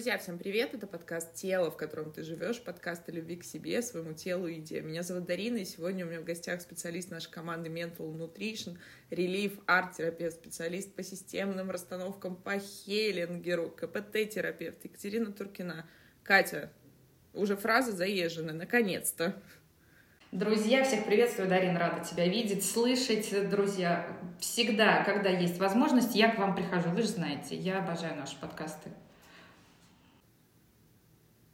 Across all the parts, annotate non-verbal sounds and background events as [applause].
Друзья, всем привет! Это подкаст «Тело», в котором ты живешь, подкаст о любви к себе, своему телу и идее. Меня зовут Дарина, и сегодня у меня в гостях специалист нашей команды Mental Nutrition, релиф, арт-терапевт, специалист по системным расстановкам по Хеллингеру, КПТ-терапевт Екатерина Туркина. Катя, уже фраза заезжена, наконец-то. Друзья, всех приветствую, Дарина, рада тебя видеть, слышать. Друзья, всегда, когда есть возможность, я к вам прихожу. Вы же знаете, я обожаю наши подкасты.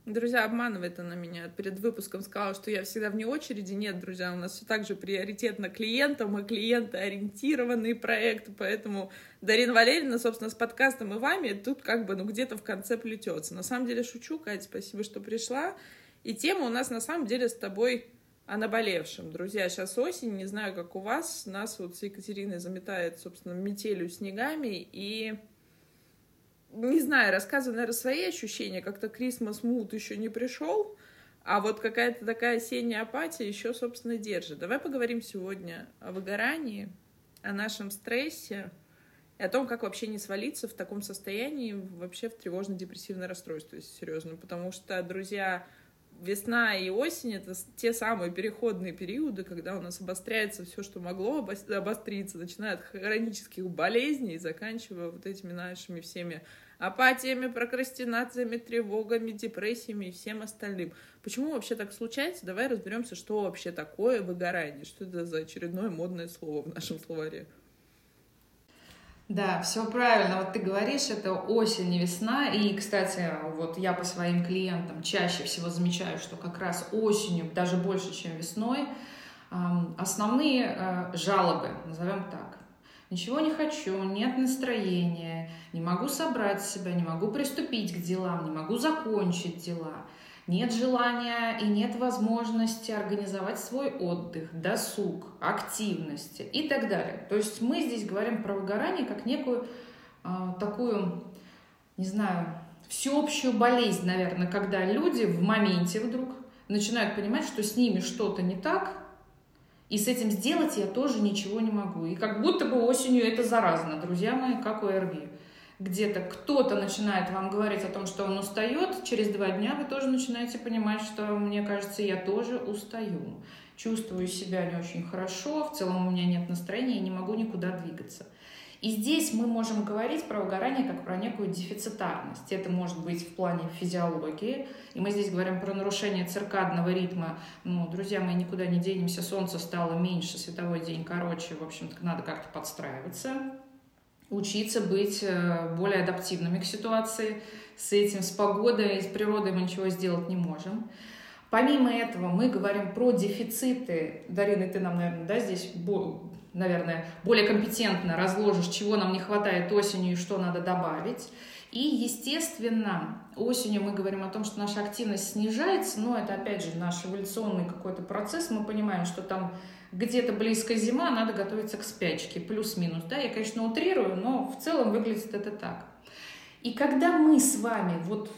Друзья, обманывает она меня. Перед выпуском сказала, что я всегда вне очереди. Нет, друзья, у нас все так же приоритет на клиента. Мы клиентоориентированный проект, поэтому Дарина Валерьевна, собственно, с подкастом и вами тут как бы, ну, где-то в конце плетется. На самом деле шучу, Катя, спасибо, что пришла. И тема у нас на самом деле с тобой о наболевшем. Друзья, сейчас осень, не знаю, как у вас, нас вот с Екатериной заметает, собственно, метелью снегами, и не знаю, рассказываю, наверное, свои ощущения. Как-то Крисмас Мут еще не пришел, а вот какая-то такая осенняя апатия еще, собственно, держит. Давай поговорим сегодня о выгорании, о нашем стрессе и о том, как вообще не свалиться в таком состоянии вообще в тревожно-депрессивное расстройство, если серьезно. Потому что, друзья, весна и осень — это те самые переходные периоды, когда у нас обостряется все, что могло обостриться, начиная от хронических болезней, заканчивая вот этими нашими всеми апатиями, прокрастинациями, тревогами, депрессиями и всем остальным. Почему вообще так случается? Давай разберемся, что вообще такое выгорание, что это за очередное модное слово в нашем словаре. Да, все правильно. Вот ты говоришь, это осень и весна. И, кстати, вот я по своим клиентам чаще всего замечаю, что как раз осенью, даже больше, чем весной, основные э, жалобы, назовем так, ничего не хочу, нет настроения, не могу собрать себя, не могу приступить к делам, не могу закончить дела, нет желания и нет возможности организовать свой отдых, досуг, активности и так далее. То есть мы здесь говорим про выгорание как некую э, такую, не знаю, всеобщую болезнь, наверное, когда люди в моменте вдруг начинают понимать, что с ними что-то не так, и с этим сделать я тоже ничего не могу. И как будто бы осенью это заразно, друзья мои, как у ОРВИ. Где-то кто-то начинает вам говорить о том, что он устает, через два дня вы тоже начинаете понимать, что, мне кажется, я тоже устаю. Чувствую себя не очень хорошо, в целом у меня нет настроения, я не могу никуда двигаться. И здесь мы можем говорить про выгорание как про некую дефицитарность. Это может быть в плане физиологии. И мы здесь говорим про нарушение циркадного ритма. Ну, друзья, мы никуда не денемся, солнце стало меньше, световой день короче. В общем-то, надо как-то подстраиваться учиться быть э, более адаптивными к ситуации. С этим, с погодой, с природой мы ничего сделать не можем. Помимо этого, мы говорим про дефициты. Дарина, ты нам, наверное, да, здесь наверное, более компетентно разложишь, чего нам не хватает осенью и что надо добавить. И, естественно, осенью мы говорим о том, что наша активность снижается, но это, опять же, наш эволюционный какой-то процесс. Мы понимаем, что там где-то близко зима, надо готовиться к спячке, плюс-минус. Да, я, конечно, утрирую, но в целом выглядит это так. И когда мы с вами вот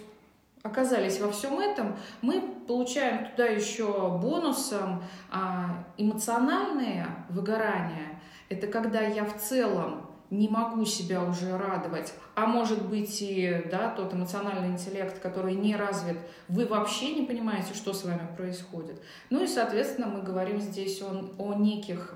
оказались во всем этом, мы получаем туда еще бонусом а, эмоциональное выгорание. Это когда я в целом не могу себя уже радовать, а может быть и да, тот эмоциональный интеллект, который не развит, вы вообще не понимаете, что с вами происходит. Ну и, соответственно, мы говорим здесь о, о неких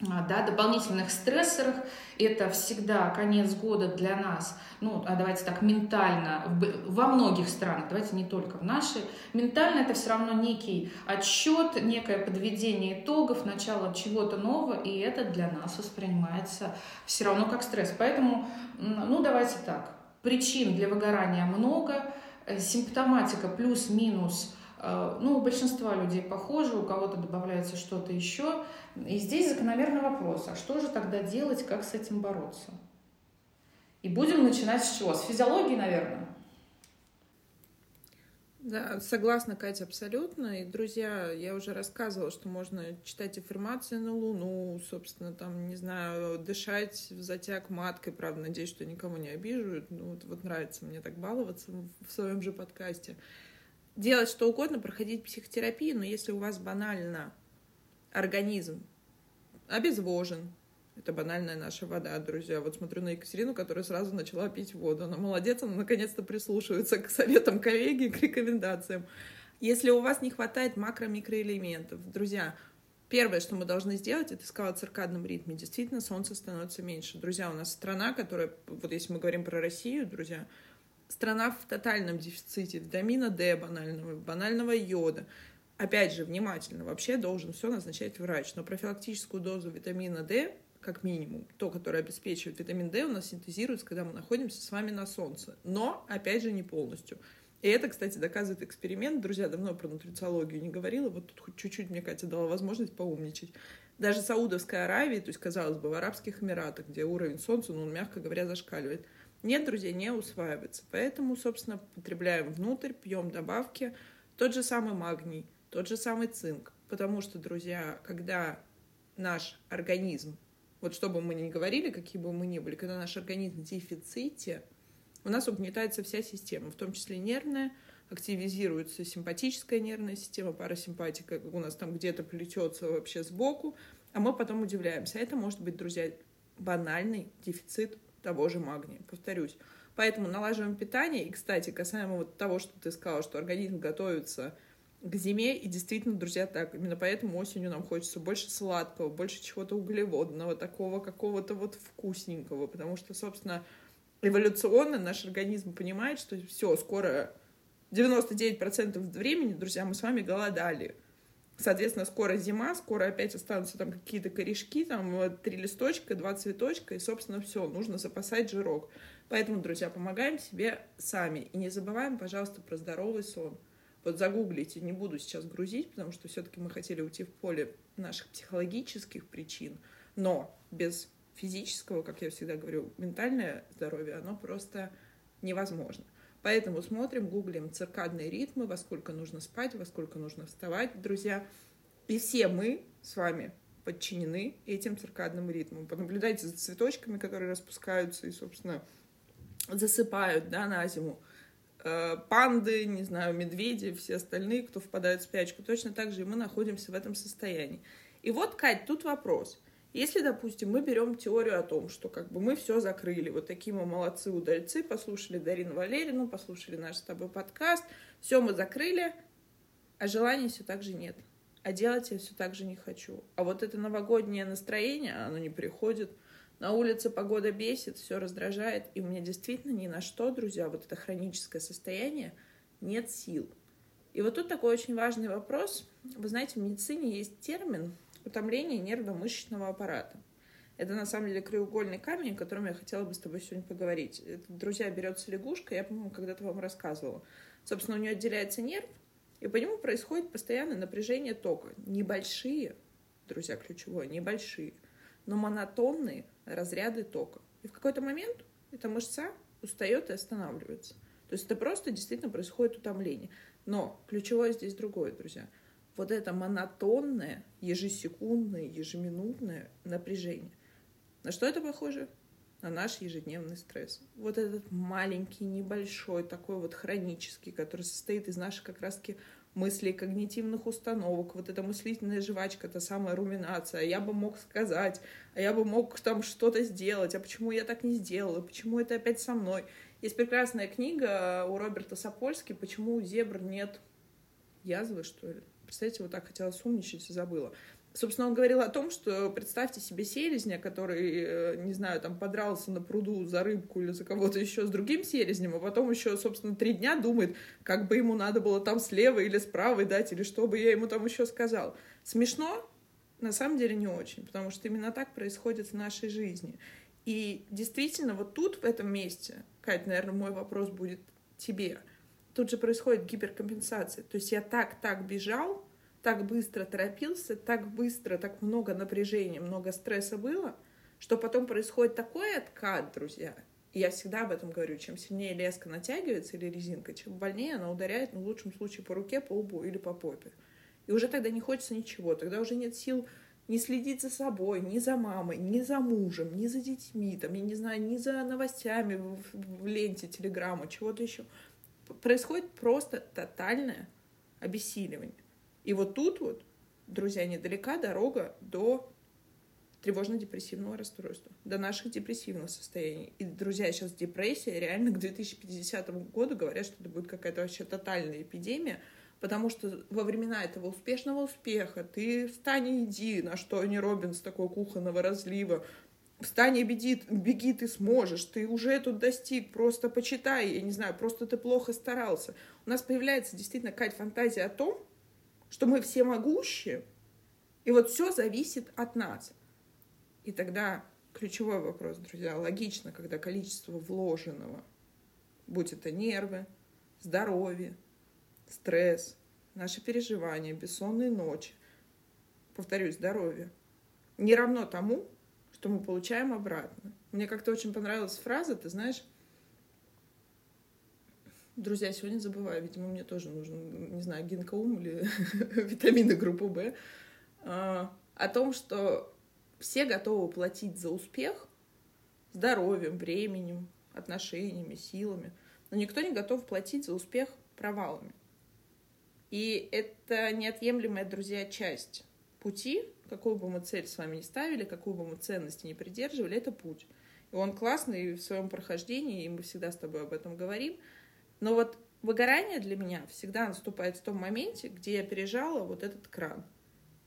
да, дополнительных стрессорах. Это всегда конец года для нас, ну, а давайте так, ментально, во многих странах, давайте не только в нашей, ментально это все равно некий отсчет, некое подведение итогов, начало чего-то нового, и это для нас воспринимается все равно как стресс. Поэтому, ну, давайте так, причин для выгорания много, э, симптоматика плюс-минус – ну, у большинства людей похоже, у кого-то добавляется что-то еще. И здесь закономерный вопрос, а что же тогда делать, как с этим бороться? И будем начинать с чего? С физиологии, наверное. Да, согласна, Катя, абсолютно. И, друзья, я уже рассказывала, что можно читать аффирмации на Луну, собственно, там, не знаю, дышать в затяг маткой, правда, надеюсь, что никому не обижу. Ну, вот, вот нравится мне так баловаться в своем же подкасте делать что угодно, проходить психотерапию, но если у вас банально организм обезвожен, Это банальная наша вода, друзья. Вот смотрю на Екатерину, которая сразу начала пить воду. Она молодец, она наконец-то прислушивается к советам коллеги, к рекомендациям. Если у вас не хватает макро-микроэлементов, друзья, Первое, что мы должны сделать, это сказать о циркадном ритме. Действительно, солнце становится меньше. Друзья, у нас страна, которая, вот если мы говорим про Россию, друзья, страна в тотальном дефиците витамина D банального, банального йода. Опять же, внимательно, вообще должен все назначать врач, но профилактическую дозу витамина D, как минимум, то, которое обеспечивает витамин D, у нас синтезируется, когда мы находимся с вами на солнце. Но, опять же, не полностью. И это, кстати, доказывает эксперимент. Друзья, давно про нутрициологию не говорила. Вот тут хоть чуть-чуть мне Катя дала возможность поумничать. Даже Саудовская Аравия, то есть, казалось бы, в Арабских Эмиратах, где уровень солнца, ну, мягко говоря, зашкаливает. Нет, друзья, не усваивается. Поэтому, собственно, потребляем внутрь, пьем добавки. Тот же самый магний, тот же самый цинк. Потому что, друзья, когда наш организм, вот что бы мы ни говорили, какие бы мы ни были, когда наш организм в дефиците – у нас угнетается вся система, в том числе нервная, активизируется симпатическая нервная система, парасимпатика у нас там где-то плетется вообще сбоку, а мы потом удивляемся. Это может быть, друзья, банальный дефицит того же магния, повторюсь. Поэтому налаживаем питание. И, кстати, касаемо вот того, что ты сказала, что организм готовится к зиме, и действительно, друзья, так, именно поэтому осенью нам хочется больше сладкого, больше чего-то углеводного, такого какого-то вот вкусненького, потому что, собственно, эволюционно наш организм понимает, что все, скоро 99% времени, друзья, мы с вами голодали. Соответственно, скоро зима, скоро опять останутся там какие-то корешки, там три листочка, два цветочка, и, собственно, все, нужно запасать жирок. Поэтому, друзья, помогаем себе сами. И не забываем, пожалуйста, про здоровый сон. Вот загуглите, не буду сейчас грузить, потому что все-таки мы хотели уйти в поле наших психологических причин, но без физического, как я всегда говорю, ментальное здоровье, оно просто невозможно. Поэтому смотрим, гуглим циркадные ритмы, во сколько нужно спать, во сколько нужно вставать, друзья. И все мы с вами подчинены этим циркадным ритмам. Понаблюдайте за цветочками, которые распускаются и, собственно, засыпают да, на зиму. Э, панды, не знаю, медведи, все остальные, кто впадает в спячку, точно так же и мы находимся в этом состоянии. И вот, Кать, тут вопрос. Если, допустим, мы берем теорию о том, что как бы мы все закрыли, вот такие мы молодцы удальцы, послушали Дарину Валерину, послушали наш с тобой подкаст, все мы закрыли, а желания все так же нет. А делать я все так же не хочу. А вот это новогоднее настроение, оно не приходит. На улице погода бесит, все раздражает, и у меня действительно ни на что, друзья, вот это хроническое состояние, нет сил. И вот тут такой очень важный вопрос. Вы знаете, в медицине есть термин, утомление нервно-мышечного аппарата. Это на самом деле краеугольный камень, о котором я хотела бы с тобой сегодня поговорить. Это, друзья, берется лягушка, я, по-моему, когда-то вам рассказывала. Собственно, у нее отделяется нерв, и по нему происходит постоянное напряжение тока. Небольшие, друзья, ключевое, небольшие, но монотонные разряды тока. И в какой-то момент эта мышца устает и останавливается. То есть это просто действительно происходит утомление. Но ключевое здесь другое, друзья – вот это монотонное, ежесекундное, ежеминутное напряжение. На что это похоже? На наш ежедневный стресс. Вот этот маленький, небольшой, такой вот хронический, который состоит из наших как раз-таки мыслей, когнитивных установок, вот эта мыслительная жвачка, та самая руминация, а я бы мог сказать, а я бы мог там что-то сделать, а почему я так не сделала, почему это опять со мной. Есть прекрасная книга у Роберта Сапольски «Почему у зебр нет язвы, что ли?» Представляете, вот так хотела сумничать и забыла. Собственно, он говорил о том, что представьте себе селезня, который, э, не знаю, там подрался на пруду за рыбку или за кого-то еще с другим селезнем, а потом еще, собственно, три дня думает, как бы ему надо было там слева или справа дать, или что бы я ему там еще сказал. Смешно? На самом деле не очень, потому что именно так происходит в нашей жизни. И действительно, вот тут, в этом месте, Кать, наверное, мой вопрос будет тебе – тут же происходит гиперкомпенсация. То есть я так, так бежал, так быстро торопился, так быстро, так много напряжения, много стресса было, что потом происходит такой откат, друзья. И я всегда об этом говорю. Чем сильнее леска натягивается или резинка, чем больнее она ударяет, ну, в лучшем случае, по руке, по лбу или по попе. И уже тогда не хочется ничего. Тогда уже нет сил не следить за собой, ни за мамой, ни за мужем, ни за детьми, там, я не знаю, ни за новостями в, в ленте телеграмма, чего-то еще происходит просто тотальное обессиливание. И вот тут вот, друзья, недалека дорога до тревожно-депрессивного расстройства, до наших депрессивных состояний. И, друзья, сейчас депрессия реально к 2050 году говорят, что это будет какая-то вообще тотальная эпидемия, потому что во времена этого успешного успеха ты встань и иди, на что не Робинс такой кухонного разлива, встань и беги, беги, ты сможешь, ты уже тут достиг, просто почитай, я не знаю, просто ты плохо старался. У нас появляется действительно какая-то фантазия о том, что мы все могущие, и вот все зависит от нас. И тогда ключевой вопрос, друзья, логично, когда количество вложенного, будь это нервы, здоровье, стресс, наши переживания, бессонные ночи, повторюсь, здоровье, не равно тому, что мы получаем обратно. Мне как-то очень понравилась фраза, ты знаешь, Друзья, сегодня забываю, видимо, мне тоже нужен, не знаю, гинкоум или [laughs] витамины группы В, а, о том, что все готовы платить за успех здоровьем, временем, отношениями, силами, но никто не готов платить за успех провалами. И это неотъемлемая, друзья, часть пути, какую бы мы цель с вами не ставили, какую бы мы ценности не придерживали, это путь. И он классный в своем прохождении, и мы всегда с тобой об этом говорим. Но вот выгорание для меня всегда наступает в том моменте, где я пережала вот этот кран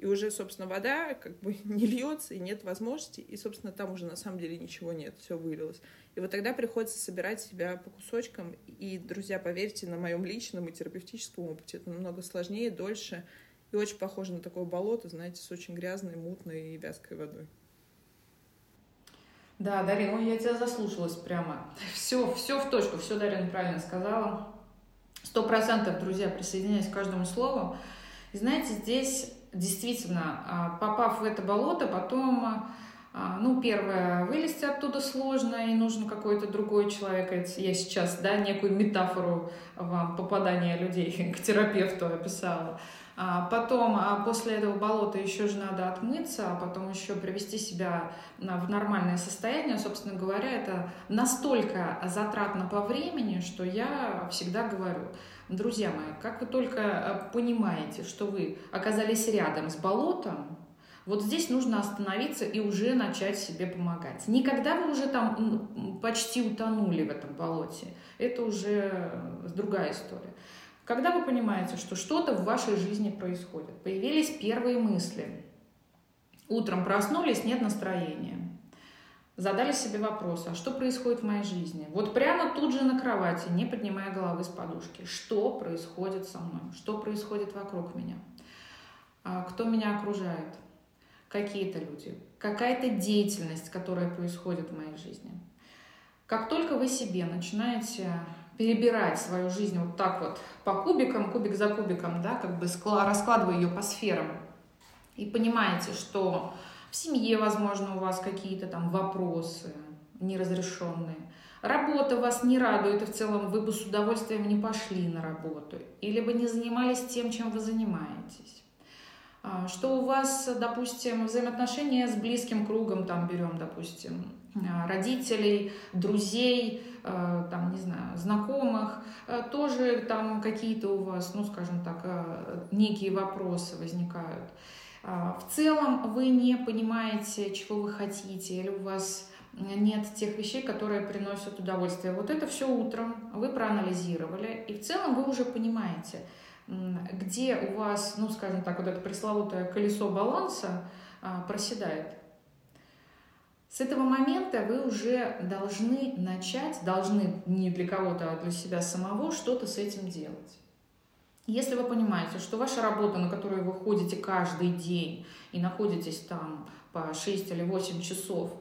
и уже, собственно, вода как бы [laughs] не льется, и нет возможности, и, собственно, там уже на самом деле ничего нет, все вылилось. И вот тогда приходится собирать себя по кусочкам, и, друзья, поверьте, на моем личном и терапевтическом опыте это намного сложнее, дольше, и очень похоже на такое болото, знаете, с очень грязной, мутной и вязкой водой. Да, Дарина, ну я тебя заслушалась прямо. Все, все в точку, все Дарина правильно сказала. Сто процентов, друзья, присоединяюсь к каждому слову. И знаете, здесь действительно, а, попав в это болото, потом, а, ну, первое, вылезти оттуда сложно, и нужен какой-то другой человек. Я сейчас, да, некую метафору вам попадания людей [laughs] к терапевту описала. А потом, после этого болота еще же надо отмыться, а потом еще привести себя в нормальное состояние. Собственно говоря, это настолько затратно по времени, что я всегда говорю – Друзья мои, как вы только э, понимаете, что вы оказались рядом с болотом, вот здесь нужно остановиться и уже начать себе помогать. Никогда вы уже там почти утонули в этом болоте. Это уже другая история. Когда вы понимаете, что что-то в вашей жизни происходит, появились первые мысли, утром проснулись, нет настроения, задали себе вопрос, а что происходит в моей жизни? Вот прямо тут же на кровати, не поднимая головы с подушки, что происходит со мной, что происходит вокруг меня, а кто меня окружает, какие-то люди, какая-то деятельность, которая происходит в моей жизни. Как только вы себе начинаете перебирать свою жизнь вот так вот по кубикам, кубик за кубиком, да, как бы раскладывая ее по сферам, и понимаете, что в семье, возможно, у вас какие-то там вопросы неразрешенные. Работа вас не радует, и в целом вы бы с удовольствием не пошли на работу. Или бы не занимались тем, чем вы занимаетесь. А, что у вас, допустим, взаимоотношения с близким кругом, там берем, допустим, а, родителей, друзей, а, там, не знаю, знакомых, тоже там какие-то у вас, ну, скажем так, некие вопросы возникают. В целом вы не понимаете, чего вы хотите, или у вас нет тех вещей, которые приносят удовольствие. Вот это все утром вы проанализировали, и в целом вы уже понимаете, где у вас, ну, скажем так, вот это пресловутое колесо баланса а, проседает. С этого момента вы уже должны начать, должны не для кого-то, а для себя самого что-то с этим делать. Если вы понимаете, что ваша работа, на которую вы ходите каждый день и находитесь там по 6 или 8 часов,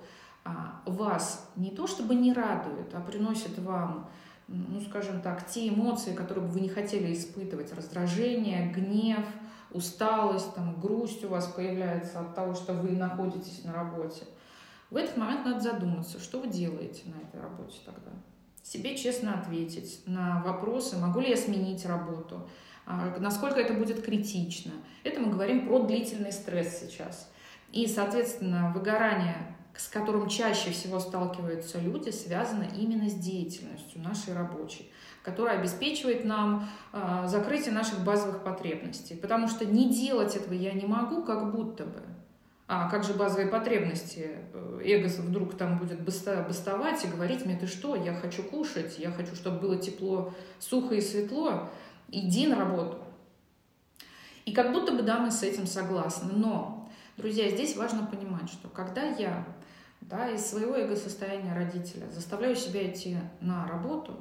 а, вас не то чтобы не радует, а приносит вам, ну скажем так, те эмоции, которые бы вы не хотели испытывать, раздражение, гнев, усталость, там, грусть у вас появляется от того, что вы находитесь на работе. В этот момент надо задуматься, что вы делаете на этой работе тогда. Себе честно ответить на вопросы, могу ли я сменить работу, а, насколько это будет критично. Это мы говорим про длительный стресс сейчас. И, соответственно, выгорание, с которым чаще всего сталкиваются люди, связано именно с деятельностью нашей рабочей, которая обеспечивает нам э, закрытие наших базовых потребностей. Потому что не делать этого я не могу, как будто бы. А как же базовые потребности? Э, эго вдруг там будет бастовать и говорить мне, ты что, я хочу кушать, я хочу, чтобы было тепло, сухо и светло, иди на работу. И как будто бы, да, мы с этим согласны. Но, друзья, здесь важно понимать, что когда я да, из своего эго-состояния родителя заставляю себя идти на работу,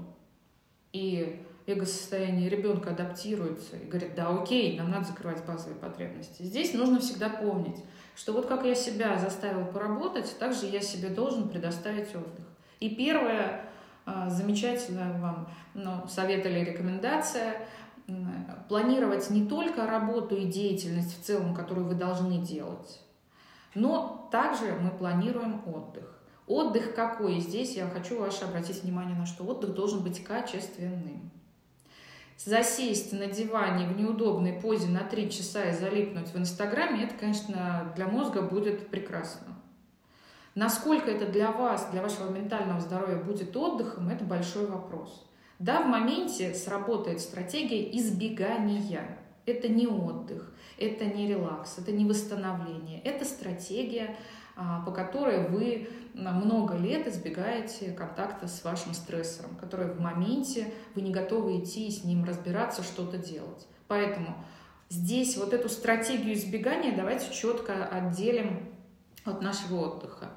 и эго-состояние ребенка адаптируется и говорит, да, окей, нам надо закрывать базовые потребности. Здесь нужно всегда помнить, что вот как я себя заставил поработать, так же я себе должен предоставить отдых. И первое а, замечательное вам ну, совет или рекомендация планировать не только работу и деятельность в целом, которую вы должны делать, но также мы планируем отдых. Отдых какой? Здесь я хочу ваше обратить внимание на что отдых должен быть качественным. Засесть на диване в неудобной позе на три часа и залипнуть в Инстаграме, это, конечно, для мозга будет прекрасно. Насколько это для вас, для вашего ментального здоровья будет отдыхом, это большой вопрос. Да, в моменте сработает стратегия избегания. Это не отдых, это не релакс, это не восстановление, это стратегия, а, по которой вы много лет избегаете контакта с вашим стрессором, который в моменте вы не готовы идти с ним разбираться, что-то делать. Поэтому здесь вот эту стратегию избегания давайте четко отделим от нашего отдыха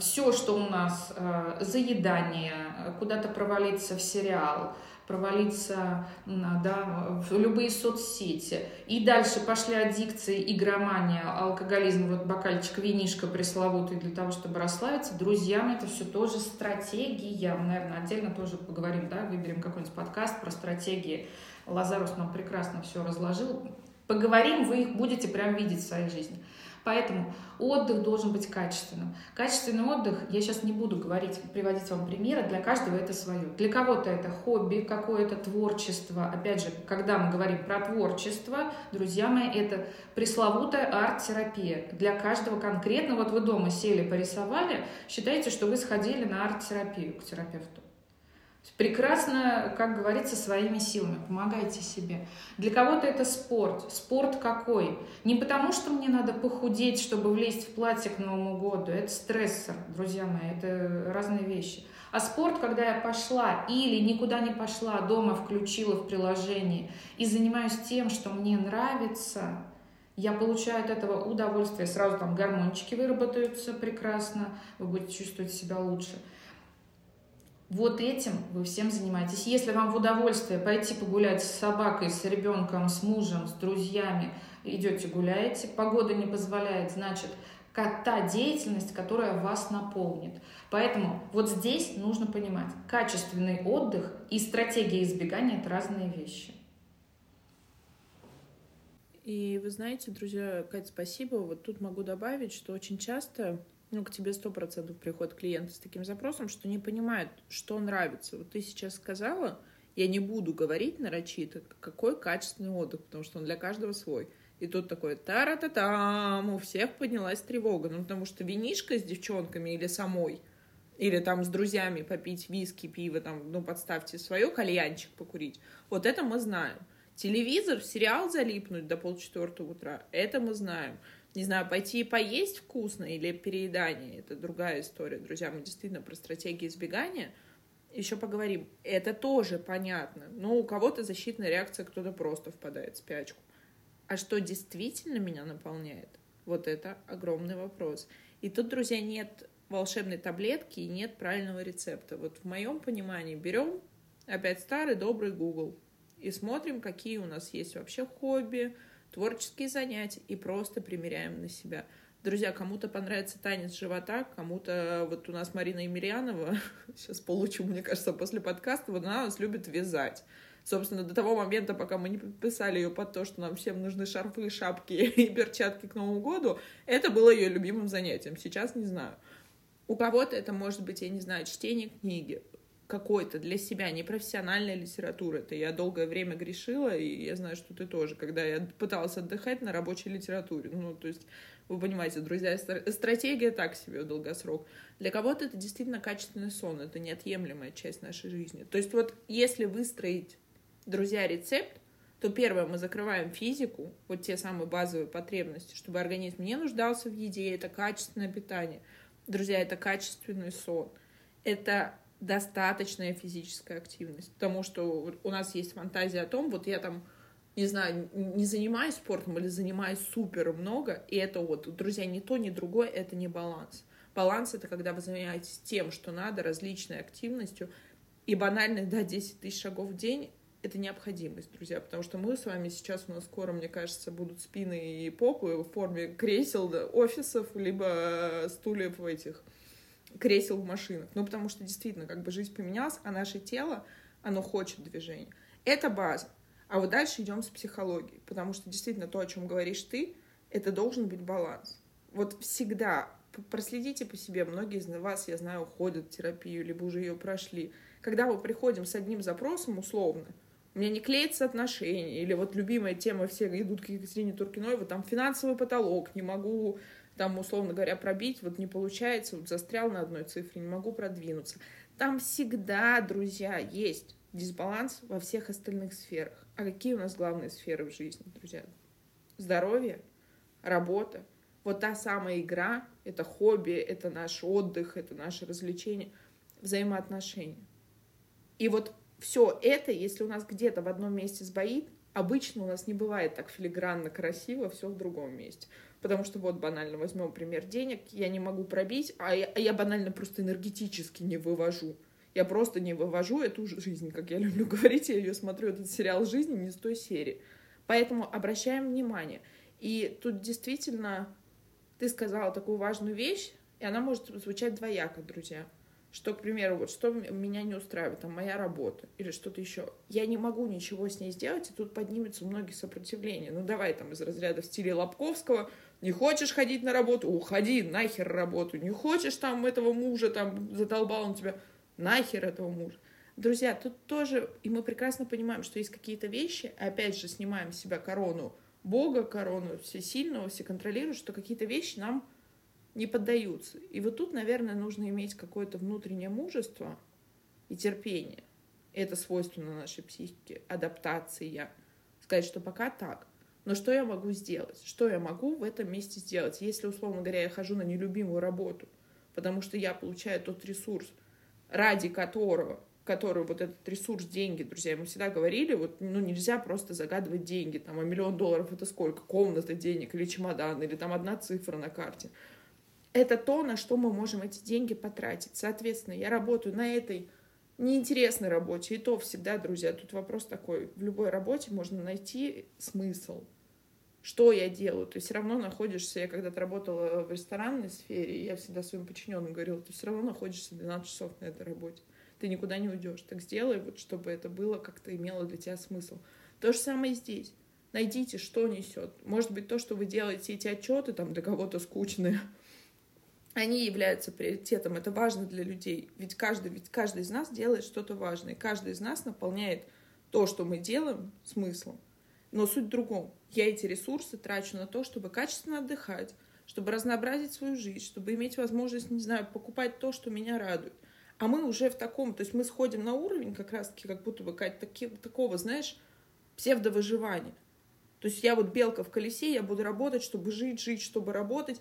все, что у нас э, заедание, куда-то провалиться в сериал, провалиться да, в любые соцсети. И дальше пошли аддикции, игромания, алкоголизм, вот бокальчик винишка пресловутый для того, чтобы расслабиться. Друзьям это все тоже стратегия. Мы, наверное, отдельно тоже поговорим, да, выберем какой-нибудь подкаст про стратегии. Лазарус нам прекрасно все разложил. Поговорим, вы их будете прям видеть в своей жизни. Поэтому отдых должен быть качественным. Качественный отдых, я сейчас не буду говорить, приводить вам примеры, для каждого это свое. Для кого-то это хобби, какое-то творчество. Опять же, когда мы говорим про творчество, друзья мои, это пресловутая арт-терапия. Для каждого конкретно, вот вы дома сели, порисовали, считайте, что вы сходили на арт-терапию к терапевту. Прекрасно, как говорится, своими силами. Помогайте себе. Для кого-то это спорт. Спорт какой? Не потому, что мне надо похудеть, чтобы влезть в платье к Новому году. Это стрессор, друзья мои. Это разные вещи. А спорт, когда я пошла или никуда не пошла, дома включила в приложение и занимаюсь тем, что мне нравится, я получаю от этого удовольствие. Сразу там гормончики выработаются прекрасно, вы будете чувствовать себя лучше. Вот этим вы всем занимаетесь. Если вам в удовольствие пойти погулять с собакой, с ребенком, с мужем, с друзьями, идете гуляете, погода не позволяет, значит, та деятельность, которая вас наполнит. Поэтому вот здесь нужно понимать, качественный отдых и стратегия избегания – это разные вещи. И вы знаете, друзья, Катя, спасибо. Вот тут могу добавить, что очень часто ну, к тебе сто процентов приходят клиенты с таким запросом, что не понимают, что нравится. Вот ты сейчас сказала, я не буду говорить нарочито, какой качественный отдых, потому что он для каждого свой. И тут такой тара-та-там, у всех поднялась тревога. Ну, потому что винишка с девчонками или самой, или там с друзьями попить виски, пиво, там, ну, подставьте свое, кальянчик покурить. Вот это мы знаем. Телевизор, сериал залипнуть до полчетвертого утра, это мы знаем не знаю, пойти и поесть вкусно или переедание, это другая история, друзья, мы действительно про стратегии избегания еще поговорим. Это тоже понятно, но у кого-то защитная реакция, кто-то просто впадает в спячку. А что действительно меня наполняет? Вот это огромный вопрос. И тут, друзья, нет волшебной таблетки и нет правильного рецепта. Вот в моем понимании берем опять старый добрый Google и смотрим, какие у нас есть вообще хобби, творческие занятия и просто примеряем на себя. Друзья, кому-то понравится танец живота, кому-то вот у нас Марина Емельянова, [laughs] сейчас получу, мне кажется, после подкаста, вот она нас любит вязать. Собственно, до того момента, пока мы не подписали ее под то, что нам всем нужны шарфы, шапки [laughs] и перчатки к Новому году, это было ее любимым занятием. Сейчас не знаю. У кого-то это может быть, я не знаю, чтение книги, какой-то для себя, не профессиональная литература. Это я долгое время грешила, и я знаю, что ты тоже, когда я пыталась отдыхать на рабочей литературе. Ну, то есть, вы понимаете, друзья, стратегия так себе в долгосрок. Для кого-то это действительно качественный сон, это неотъемлемая часть нашей жизни. То есть вот если выстроить, друзья, рецепт, то первое, мы закрываем физику, вот те самые базовые потребности, чтобы организм не нуждался в еде, это качественное питание. Друзья, это качественный сон. Это достаточная физическая активность, потому что у нас есть фантазия о том, вот я там, не знаю, не занимаюсь спортом или занимаюсь супер много, и это вот, друзья, ни то, ни другое, это не баланс. Баланс — это когда вы занимаетесь тем, что надо, различной активностью, и банально, да, 10 тысяч шагов в день это необходимость, друзья, потому что мы с вами сейчас, у нас скоро, мне кажется, будут спины и попы в форме кресел, да, офисов, либо стульев в этих кресел в машинах. Ну, потому что действительно, как бы жизнь поменялась, а наше тело, оно хочет движения. Это база. А вот дальше идем с психологией, потому что действительно то, о чем говоришь ты, это должен быть баланс. Вот всегда проследите по себе, многие из вас, я знаю, ходят в терапию, либо уже ее прошли. Когда мы приходим с одним запросом, условно, у меня не клеится отношения, или вот любимая тема, все идут к Екатерине Туркиной, вот там финансовый потолок, не могу там, условно говоря, пробить, вот не получается, вот застрял на одной цифре, не могу продвинуться. Там всегда, друзья, есть дисбаланс во всех остальных сферах. А какие у нас главные сферы в жизни, друзья? Здоровье, работа, вот та самая игра, это хобби, это наш отдых, это наше развлечение, взаимоотношения. И вот все это, если у нас где-то в одном месте сбоит, обычно у нас не бывает так филигранно красиво все в другом месте. Потому что вот банально возьмем пример денег, я не могу пробить, а я, а я банально просто энергетически не вывожу. Я просто не вывожу эту жизнь, как я люблю [laughs] говорить, я ее смотрю, этот сериал жизни не с той серии. Поэтому обращаем внимание. И тут действительно ты сказала такую важную вещь, и она может звучать двояко, друзья что, к примеру, вот что меня не устраивает, там, моя работа или что-то еще, я не могу ничего с ней сделать, и тут поднимется многие сопротивления. Ну, давай там из разряда в стиле Лобковского, не хочешь ходить на работу, уходи, нахер работу, не хочешь там этого мужа, там, задолбал он тебя, нахер этого мужа. Друзья, тут тоже, и мы прекрасно понимаем, что есть какие-то вещи, опять же, снимаем с себя корону Бога, корону всесильного, все контролируют, что какие-то вещи нам не поддаются. И вот тут, наверное, нужно иметь какое-то внутреннее мужество и терпение. Это свойственно нашей психике, адаптация. Сказать, что пока так. Но что я могу сделать? Что я могу в этом месте сделать? Если, условно говоря, я хожу на нелюбимую работу, потому что я получаю тот ресурс, ради которого, который вот этот ресурс, деньги, друзья, мы всегда говорили, вот, ну, нельзя просто загадывать деньги, там, а миллион долларов это сколько? Комната денег или чемодан, или там одна цифра на карте это то, на что мы можем эти деньги потратить. Соответственно, я работаю на этой неинтересной работе, и то всегда, друзья, тут вопрос такой, в любой работе можно найти смысл, что я делаю. Ты все равно находишься, я когда-то работала в ресторанной сфере, я всегда своим подчиненным говорила, ты все равно находишься 12 часов на этой работе. Ты никуда не уйдешь. Так сделай, вот, чтобы это было как-то имело для тебя смысл. То же самое здесь. Найдите, что несет. Может быть, то, что вы делаете эти отчеты, там для кого-то скучные, [laughs] они являются приоритетом. Это важно для людей. Ведь каждый, ведь каждый из нас делает что-то важное. Каждый из нас наполняет то, что мы делаем, смыслом. Но суть в другом. Я эти ресурсы трачу на то, чтобы качественно отдыхать, чтобы разнообразить свою жизнь, чтобы иметь возможность, не знаю, покупать то, что меня радует. А мы уже в таком, то есть мы сходим на уровень как раз-таки, как будто бы, Кать, таки, такого, знаешь, псевдовыживания. То есть я вот белка в колесе, я буду работать, чтобы жить, жить, чтобы работать.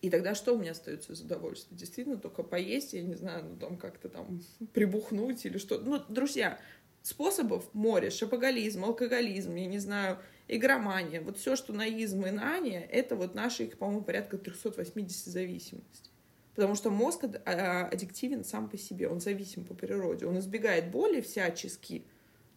И тогда что у меня остается из удовольствия? Действительно, только поесть, я не знаю, ну там как-то там [laughs] прибухнуть или что. Ну, друзья, способов море, шапоголизм, алкоголизм, я не знаю, игромания, вот все, что на изм и нания, это вот наши, по-моему, порядка 380 зависимостей. Потому что мозг а, аддиктивен сам по себе, он зависим по природе, он избегает боли всячески.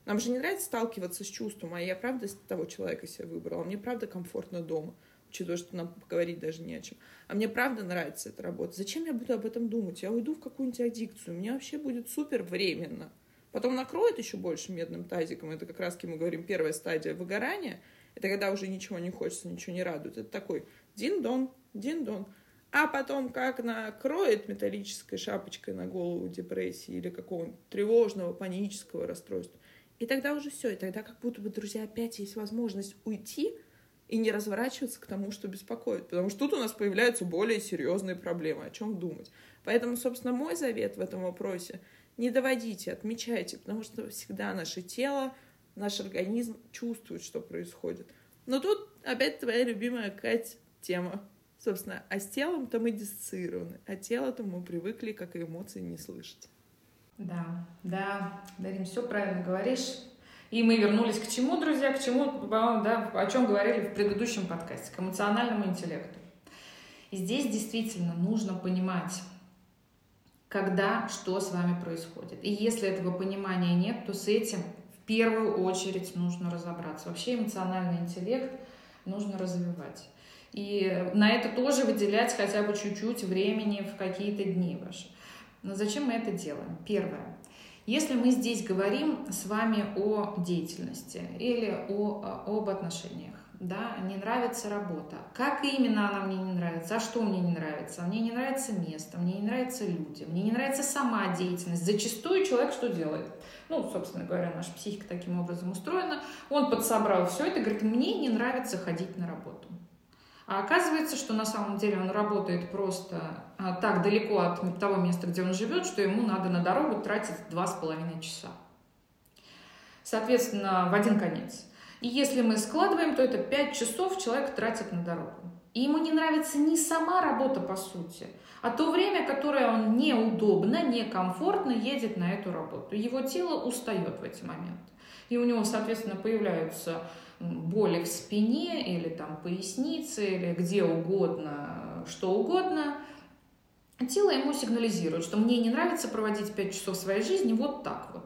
Нам же не нравится сталкиваться с чувством, а я правда того человека себе выбрала, мне правда комфортно дома учитывая, что нам поговорить даже не о чем. А мне правда нравится эта работа. Зачем я буду об этом думать? Я уйду в какую-нибудь аддикцию. Мне вообще будет супер временно. Потом накроет еще больше медным тазиком. Это как раз, мы говорим, первая стадия выгорания. Это когда уже ничего не хочется, ничего не радует. Это такой дин-дон, дин-дон. А потом как накроет металлической шапочкой на голову депрессии или какого-нибудь тревожного, панического расстройства. И тогда уже все. И тогда как будто бы, друзья, опять есть возможность уйти – и не разворачиваться к тому, что беспокоит. Потому что тут у нас появляются более серьезные проблемы, о чем думать. Поэтому, собственно, мой завет в этом вопросе — не доводите, отмечайте, потому что всегда наше тело наш организм чувствует, что происходит. Но тут опять твоя любимая, Кать, тема. Собственно, а с телом-то мы диссоциированы, а тело-то мы привыкли, как и эмоции, не слышать. Да, да, Дарин, все правильно говоришь. И мы вернулись к чему, друзья, к чему, да, о чем говорили в предыдущем подкасте, к эмоциональному интеллекту. И здесь действительно нужно понимать, когда что с вами происходит. И если этого понимания нет, то с этим в первую очередь нужно разобраться. Вообще эмоциональный интеллект нужно развивать. И на это тоже выделять хотя бы чуть-чуть времени в какие-то дни ваши. Но зачем мы это делаем? Первое. Если мы здесь говорим с вами о деятельности или о, об отношениях, да, не нравится работа. Как именно она мне не нравится? А что мне не нравится? Мне не нравится место, мне не нравятся люди, мне не нравится сама деятельность. Зачастую человек что делает? Ну, собственно говоря, наша психика таким образом устроена. Он подсобрал все это, говорит, мне не нравится ходить на работу. А оказывается, что на самом деле он работает просто а, так далеко от того места, где он живет, что ему надо на дорогу тратить два с половиной часа. Соответственно, в один конец. И если мы складываем, то это 5 часов человек тратит на дорогу. И ему не нравится не сама работа по сути, а то время, которое он неудобно, некомфортно едет на эту работу. Его тело устает в эти моменты. И у него, соответственно, появляются боли в спине или там пояснице или где угодно, что угодно, тело ему сигнализирует, что мне не нравится проводить 5 часов своей жизни вот так вот.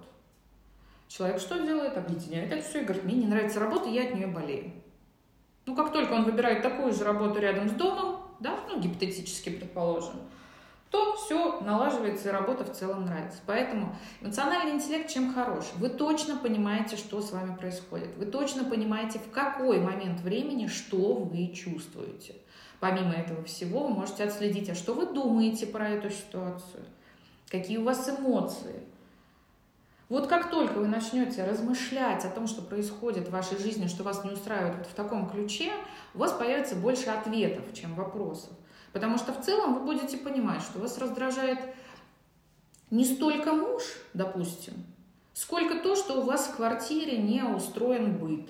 Человек что делает? Объединяет это все и говорит, мне не нравится работа, я от нее болею. Ну, как только он выбирает такую же работу рядом с домом, да, ну, гипотетически предположим, то все налаживается, и работа в целом нравится. Поэтому эмоциональный интеллект чем хорош? Вы точно понимаете, что с вами происходит. Вы точно понимаете, в какой момент времени что вы чувствуете. Помимо этого всего, вы можете отследить, а что вы думаете про эту ситуацию, какие у вас эмоции. Вот как только вы начнете размышлять о том, что происходит в вашей жизни, что вас не устраивает вот в таком ключе, у вас появится больше ответов, чем вопросов. Потому что в целом вы будете понимать, что вас раздражает не столько муж, допустим, сколько то, что у вас в квартире не устроен быт.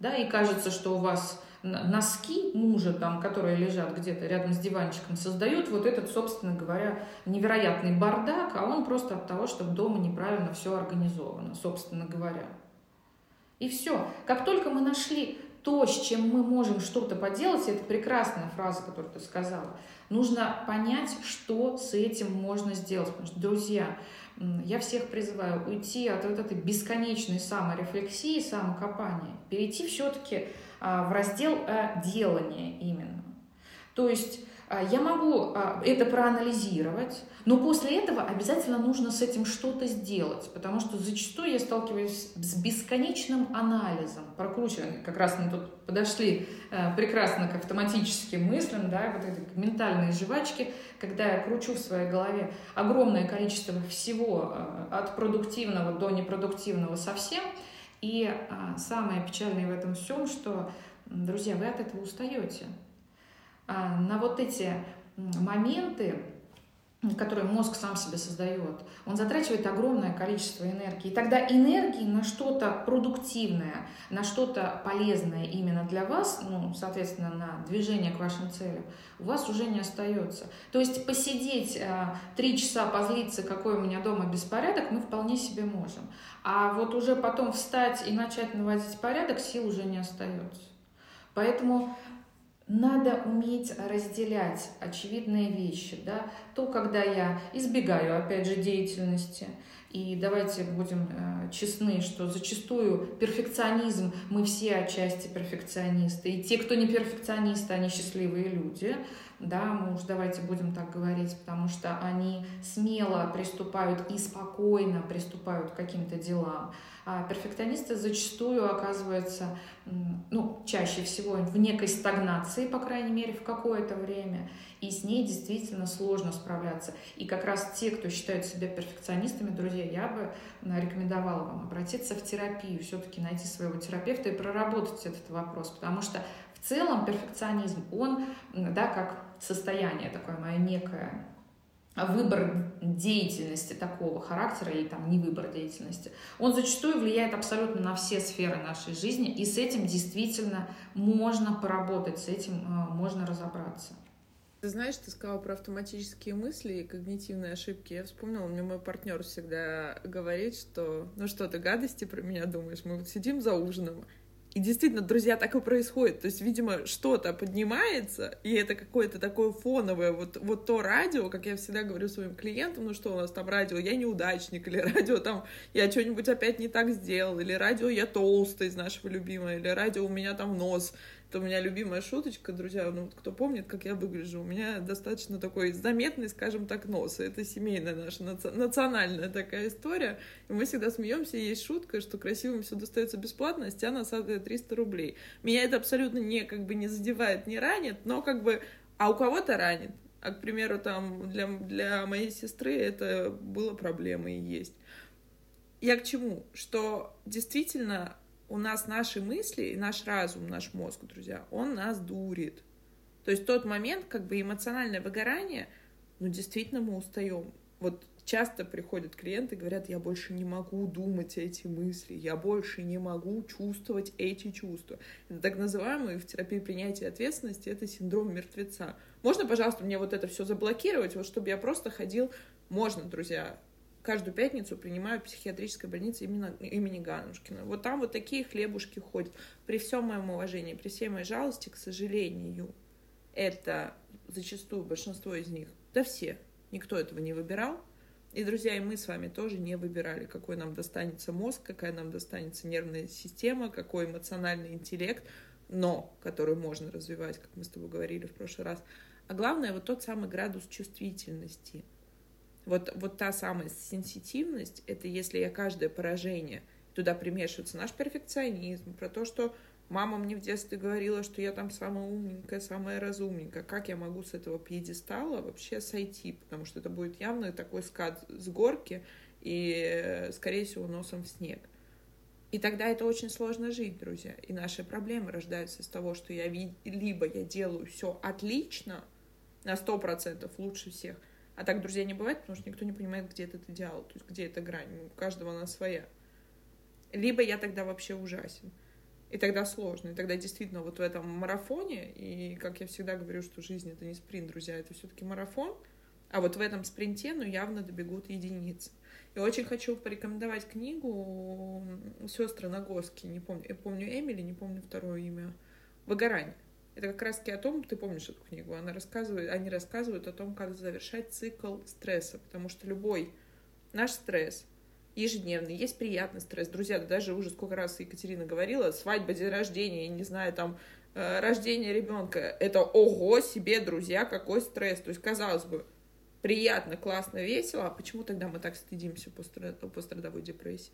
Да, и кажется, что у вас носки мужа, там, которые лежат где-то рядом с диванчиком, создают вот этот, собственно говоря, невероятный бардак, а он просто от того, что дома неправильно все организовано, собственно говоря. И все. Как только мы нашли то, с чем мы можем что-то поделать, это прекрасная фраза, которую ты сказала, нужно понять, что с этим можно сделать. Потому что, друзья, я всех призываю уйти от вот этой бесконечной саморефлексии, самокопания, перейти все-таки в раздел а, делания именно. То есть а, я могу а, это проанализировать, но после этого обязательно нужно с этим что-то сделать, потому что зачастую я сталкиваюсь с бесконечным анализом, прокручиванием. Как раз мы тут подошли а, прекрасно к автоматическим мыслям, да, вот этой ментальной жвачки, когда я кручу в своей голове огромное количество всего от продуктивного до непродуктивного совсем. И самое печальное в этом всем, что, друзья, вы от этого устаете. А, на вот эти моменты, которые мозг сам себе создает, он затрачивает огромное количество энергии. И тогда энергии на что-то продуктивное, на что-то полезное именно для вас, ну, соответственно, на движение к вашим целям, у вас уже не остается. То есть посидеть э, три часа, позлиться, какой у меня дома беспорядок, мы вполне себе можем. А вот уже потом встать и начать наводить порядок, сил уже не остается. Поэтому надо уметь разделять очевидные вещи, да, то, когда я избегаю, опять же, деятельности, и давайте будем э, честны, что зачастую перфекционизм, мы все отчасти перфекционисты, и те, кто не перфекционисты, они счастливые люди, да, мы уж давайте будем так говорить, потому что они смело приступают и спокойно приступают к каким-то делам. А перфекционисты зачастую оказываются, ну, чаще всего в некой стагнации, по крайней мере, в какое-то время, и с ней действительно сложно справляться. И как раз те, кто считают себя перфекционистами, друзья, я бы рекомендовала вам обратиться в терапию, все-таки найти своего терапевта и проработать этот вопрос, потому что в целом перфекционизм, он, да, как состояние такое мое некое, выбор деятельности такого характера или там не выбор деятельности, он зачастую влияет абсолютно на все сферы нашей жизни, и с этим действительно можно поработать, с этим э, можно разобраться. Ты знаешь, ты сказала про автоматические мысли и когнитивные ошибки. Я вспомнила, мне мой партнер всегда говорит, что ну что ты гадости про меня думаешь? Мы вот сидим за ужином, и действительно, друзья, так и происходит. То есть, видимо, что-то поднимается, и это какое-то такое фоновое, вот, вот то радио, как я всегда говорю своим клиентам, ну что у нас там радио, я неудачник, или радио там, я что-нибудь опять не так сделал, или радио, я толстый из нашего любимого, или радио, у меня там нос это у меня любимая шуточка, друзья, ну, кто помнит, как я выгляжу, у меня достаточно такой заметный, скажем так, нос. Это семейная наша, национальная такая история. И мы всегда смеемся, есть шутка, что красивым все достается бесплатно, а стена насадка 300 рублей. Меня это абсолютно не, как бы, не задевает, не ранит, но как бы, а у кого-то ранит. А, к примеру, там, для, для моей сестры это было проблемой и есть. Я к чему? Что действительно у нас наши мысли и наш разум, наш мозг, друзья, он нас дурит. То есть тот момент, как бы эмоциональное выгорание, ну, действительно мы устаем. Вот часто приходят клиенты и говорят, я больше не могу думать эти мысли, я больше не могу чувствовать эти чувства. Это так называемый в терапии принятия ответственности, это синдром мертвеца. Можно, пожалуйста, мне вот это все заблокировать, вот чтобы я просто ходил, можно, друзья, каждую пятницу принимаю в психиатрической больнице именно имени Ганушкина. Вот там вот такие хлебушки ходят. При всем моем уважении, при всей моей жалости, к сожалению, это зачастую большинство из них, да все, никто этого не выбирал. И, друзья, и мы с вами тоже не выбирали, какой нам достанется мозг, какая нам достанется нервная система, какой эмоциональный интеллект, но который можно развивать, как мы с тобой говорили в прошлый раз. А главное, вот тот самый градус чувствительности – вот, вот та самая сенситивность, это если я каждое поражение, туда примешивается наш перфекционизм, про то, что мама мне в детстве говорила, что я там самая умненькая, самая разумненькая. Как я могу с этого пьедестала вообще сойти? Потому что это будет явно такой скат с горки и, скорее всего, носом в снег. И тогда это очень сложно жить, друзья. И наши проблемы рождаются из того, что я либо я делаю все отлично, на сто процентов лучше всех, а так, друзья, не бывает, потому что никто не понимает, где этот идеал, то есть где эта грань. У каждого она своя. Либо я тогда вообще ужасен. И тогда сложно. И тогда действительно вот в этом марафоне, и как я всегда говорю, что жизнь это не спринт, друзья, это все-таки марафон, а вот в этом спринте, ну, явно добегут единицы. Я очень хочу порекомендовать книгу сестры Нагоски, не помню, я помню Эмили, не помню второе имя, «Выгорание». Это как раз-таки о том, ты помнишь эту книгу, она рассказывает, они рассказывают о том, как завершать цикл стресса, потому что любой наш стресс ежедневный, есть приятный стресс. Друзья, да даже уже сколько раз Екатерина говорила, свадьба, день рождения, я не знаю, там, э, рождение ребенка, это ого себе, друзья, какой стресс. То есть, казалось бы, приятно, классно, весело, а почему тогда мы так стыдимся пострадовой депрессии?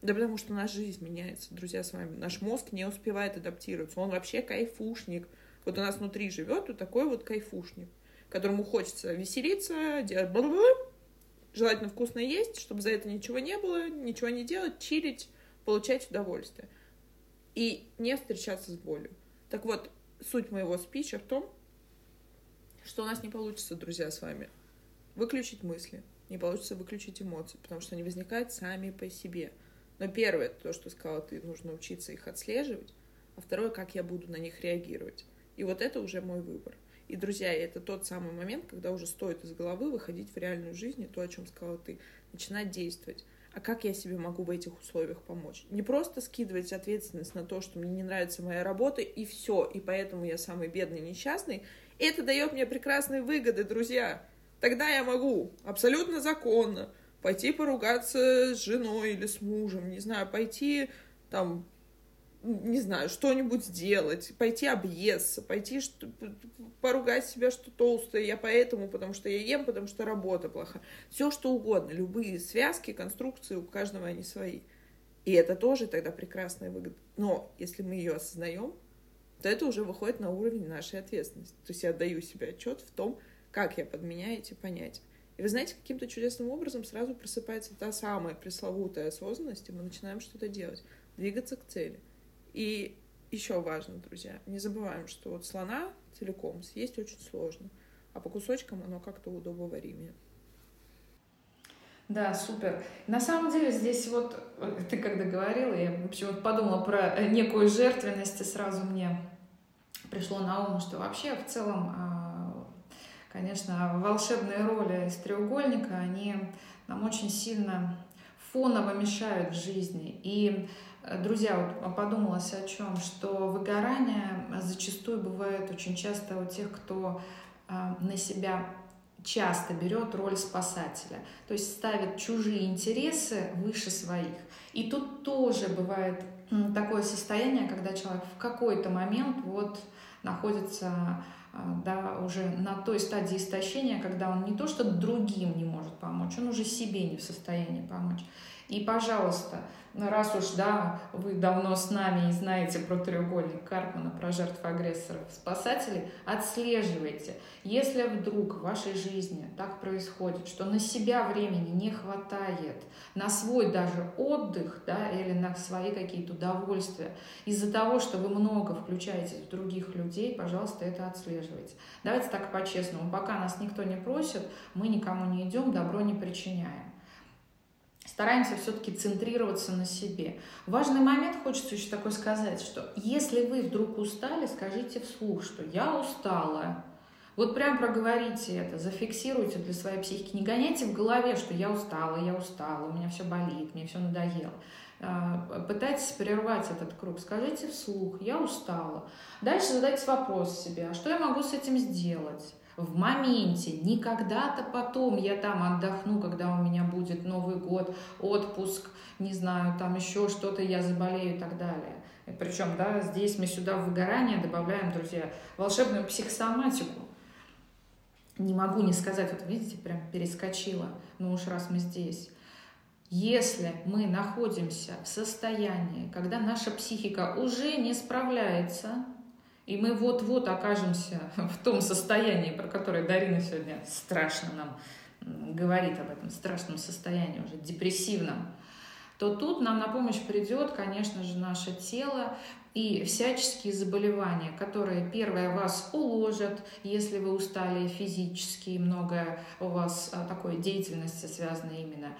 Да потому что наша жизнь меняется, друзья, с вами. Наш мозг не успевает адаптироваться. Он вообще кайфушник. Вот у нас внутри живет вот такой вот кайфушник, которому хочется веселиться, делать бла желательно вкусно есть, чтобы за это ничего не было, ничего не делать, чилить, получать удовольствие. И не встречаться с болью. Так вот, суть моего спича в том, что у нас не получится, друзья, с вами выключить мысли, не получится выключить эмоции, потому что они возникают сами по себе. Но первое, то, что сказала ты, нужно учиться их отслеживать, а второе, как я буду на них реагировать. И вот это уже мой выбор. И, друзья, это тот самый момент, когда уже стоит из головы выходить в реальную жизнь, и то, о чем сказала ты, начинать действовать. А как я себе могу в этих условиях помочь? Не просто скидывать ответственность на то, что мне не нравится моя работа, и все, и поэтому я самый бедный, несчастный. Это дает мне прекрасные выгоды, друзья. Тогда я могу абсолютно законно пойти поругаться с женой или с мужем, не знаю, пойти там не знаю, что-нибудь сделать, пойти объесться, пойти что поругать себя, что толстая я поэтому, потому что я ем, потому что работа плоха. Все что угодно, любые связки, конструкции, у каждого они свои. И это тоже тогда прекрасная выгода. Но если мы ее осознаем, то это уже выходит на уровень нашей ответственности. То есть я отдаю себе отчет в том, как я подменяю эти понятия. И вы знаете, каким-то чудесным образом сразу просыпается та самая пресловутая осознанность, и мы начинаем что-то делать, двигаться к цели – и еще важно, друзья, не забываем, что вот слона целиком съесть очень сложно, а по кусочкам оно как-то удобоваримее. Да, супер. На самом деле здесь вот, ты когда говорила, я почему-то подумала про некую жертвенность, и сразу мне пришло на ум, что вообще в целом, а, конечно, волшебные роли из треугольника, они нам очень сильно фоново мешают в жизни. И, друзья, вот подумалось о чем, что выгорание зачастую бывает очень часто у тех, кто а, на себя часто берет роль спасателя, то есть ставит чужие интересы выше своих. И тут тоже бывает такое состояние, когда человек в какой-то момент вот находится да, уже на той стадии истощения, когда он не то что другим не может помочь, он уже себе не в состоянии помочь. И, пожалуйста, раз уж, да, вы давно с нами и знаете про треугольник Карпмана, про жертв агрессоров, спасателей, отслеживайте. Если вдруг в вашей жизни так происходит, что на себя времени не хватает, на свой даже отдых, да, или на свои какие-то удовольствия, из-за того, что вы много включаетесь в других людей, пожалуйста, это отслеживайте. Давайте так по-честному, пока нас никто не просит, мы никому не идем, добро не причиняем стараемся все-таки центрироваться на себе. Важный момент хочется еще такой сказать, что если вы вдруг устали, скажите вслух, что я устала. Вот прям проговорите это, зафиксируйте для своей психики. Не гоняйте в голове, что я устала, я устала, у меня все болит, мне все надоело. А, пытайтесь прервать этот круг. Скажите вслух, я устала. Дальше задайте вопрос себе, а что я могу с этим сделать? в моменте, не когда-то потом я там отдохну, когда у меня будет Новый год, отпуск, не знаю, там еще что-то, я заболею и так далее. Причем, да, здесь мы сюда в выгорание добавляем, друзья, волшебную психосоматику. Не могу не сказать, вот видите, прям перескочила, ну уж раз мы здесь. Если мы находимся в состоянии, когда наша психика уже не справляется и мы вот-вот окажемся [laughs] в том состоянии, про которое Дарина сегодня страшно нам говорит об этом страшном состоянии, уже депрессивном, то тут нам на помощь придет, конечно же, наше тело, и всяческие заболевания, которые, первое, вас уложат, если вы устали физически, и многое у вас а, такой деятельности связано именно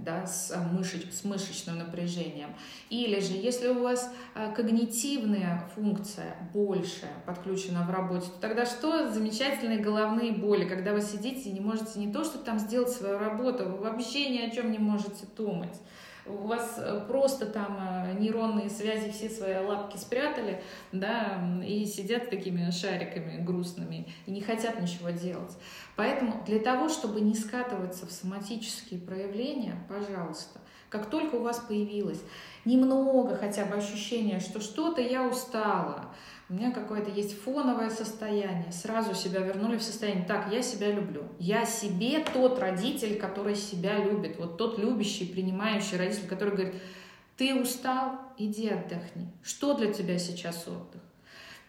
да, с, а, мышеч, с мышечным напряжением. Или же, если у вас а, когнитивная функция большая подключена в работе, то тогда что? Замечательные головные боли, когда вы сидите и не можете не то, что там сделать свою работу, вы вообще ни о чем не можете думать у вас э, просто там э, нейронные связи все свои лапки спрятали, да, и сидят такими шариками грустными и не хотят ничего делать. Поэтому для того, чтобы не скатываться в соматические проявления, пожалуйста, как только у вас появилось немного хотя бы ощущение, что что-то я устала, у меня какое-то есть фоновое состояние, сразу себя вернули в состояние, так, я себя люблю, я себе тот родитель, который себя любит, вот тот любящий, принимающий родитель, который говорит, ты устал, иди отдохни, что для тебя сейчас отдых?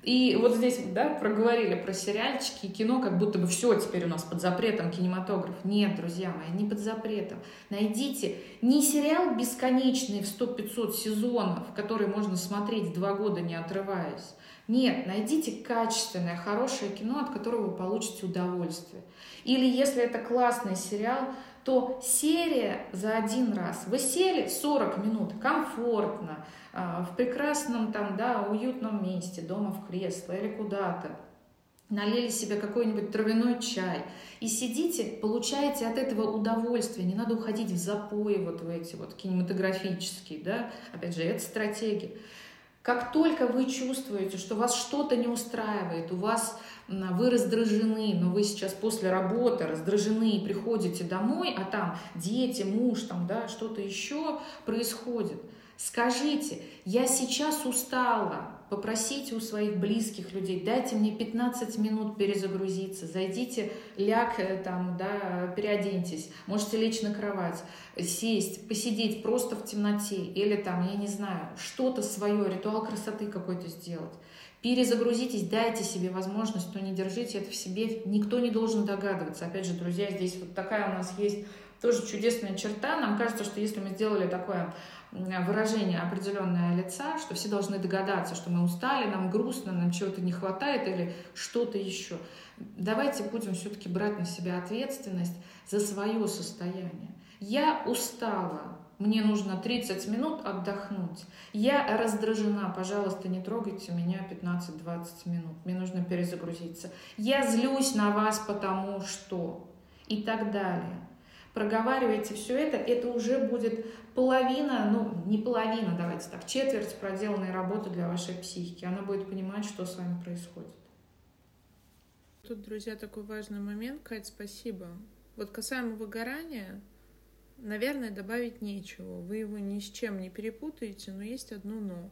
И вот здесь, да, проговорили про сериальчики и кино, как будто бы все теперь у нас под запретом кинематограф. Нет, друзья мои, не под запретом. Найдите не сериал бесконечный в 100-500 сезонов, который можно смотреть два года не отрываясь, нет, найдите качественное, хорошее кино, от которого вы получите удовольствие. Или если это классный сериал, то серия за один раз. Вы сели 40 минут, комфортно, а, в прекрасном там, да, уютном месте, дома в кресло или куда-то, налили себе какой-нибудь травяной чай и сидите, получаете от этого удовольствие. Не надо уходить в запои вот в эти вот кинематографические, да, опять же, это стратегия. Как только вы чувствуете, что вас что-то не устраивает, у вас вы раздражены, но вы сейчас после работы раздражены и приходите домой, а там дети, муж, там, да, что-то еще происходит, скажите, я сейчас устала, попросите у своих близких людей, дайте мне 15 минут перезагрузиться, зайдите, ляг, э, там, да, переоденьтесь, можете лечь на кровать, сесть, посидеть просто в темноте или там, я не знаю, что-то свое, ритуал красоты какой-то сделать. Перезагрузитесь, дайте себе возможность, но не держите это в себе, никто не должен догадываться. Опять же, друзья, здесь вот такая у нас есть тоже чудесная черта. Нам кажется, что если мы сделали такое выражение определенное лица, что все должны догадаться, что мы устали, нам грустно, нам чего-то не хватает или что-то еще. Давайте будем все-таки брать на себя ответственность за свое состояние. Я устала, мне нужно 30 минут отдохнуть. Я раздражена, пожалуйста, не трогайте меня 15-20 минут. Мне нужно перезагрузиться. Я злюсь на вас, потому что... И так далее. Проговаривайте все это, это уже будет половина, ну не половина, давайте так, четверть проделанной работы для вашей психики. Она будет понимать, что с вами происходит. Тут, друзья, такой важный момент. Кать, спасибо. Вот касаемо выгорания, наверное, добавить нечего. Вы его ни с чем не перепутаете, но есть одно но.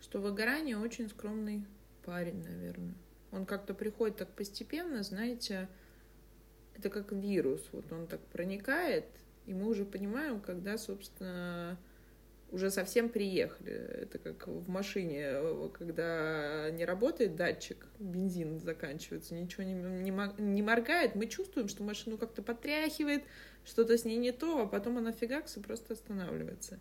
Что выгорание очень скромный парень, наверное. Он как-то приходит так постепенно, знаете, это как вирус. Вот он так проникает, и мы уже понимаем, когда, собственно, уже совсем приехали. Это как в машине, когда не работает датчик, бензин заканчивается, ничего не, не, моргает, мы чувствуем, что машину как-то потряхивает, что-то с ней не то, а потом она фигакс и просто останавливается.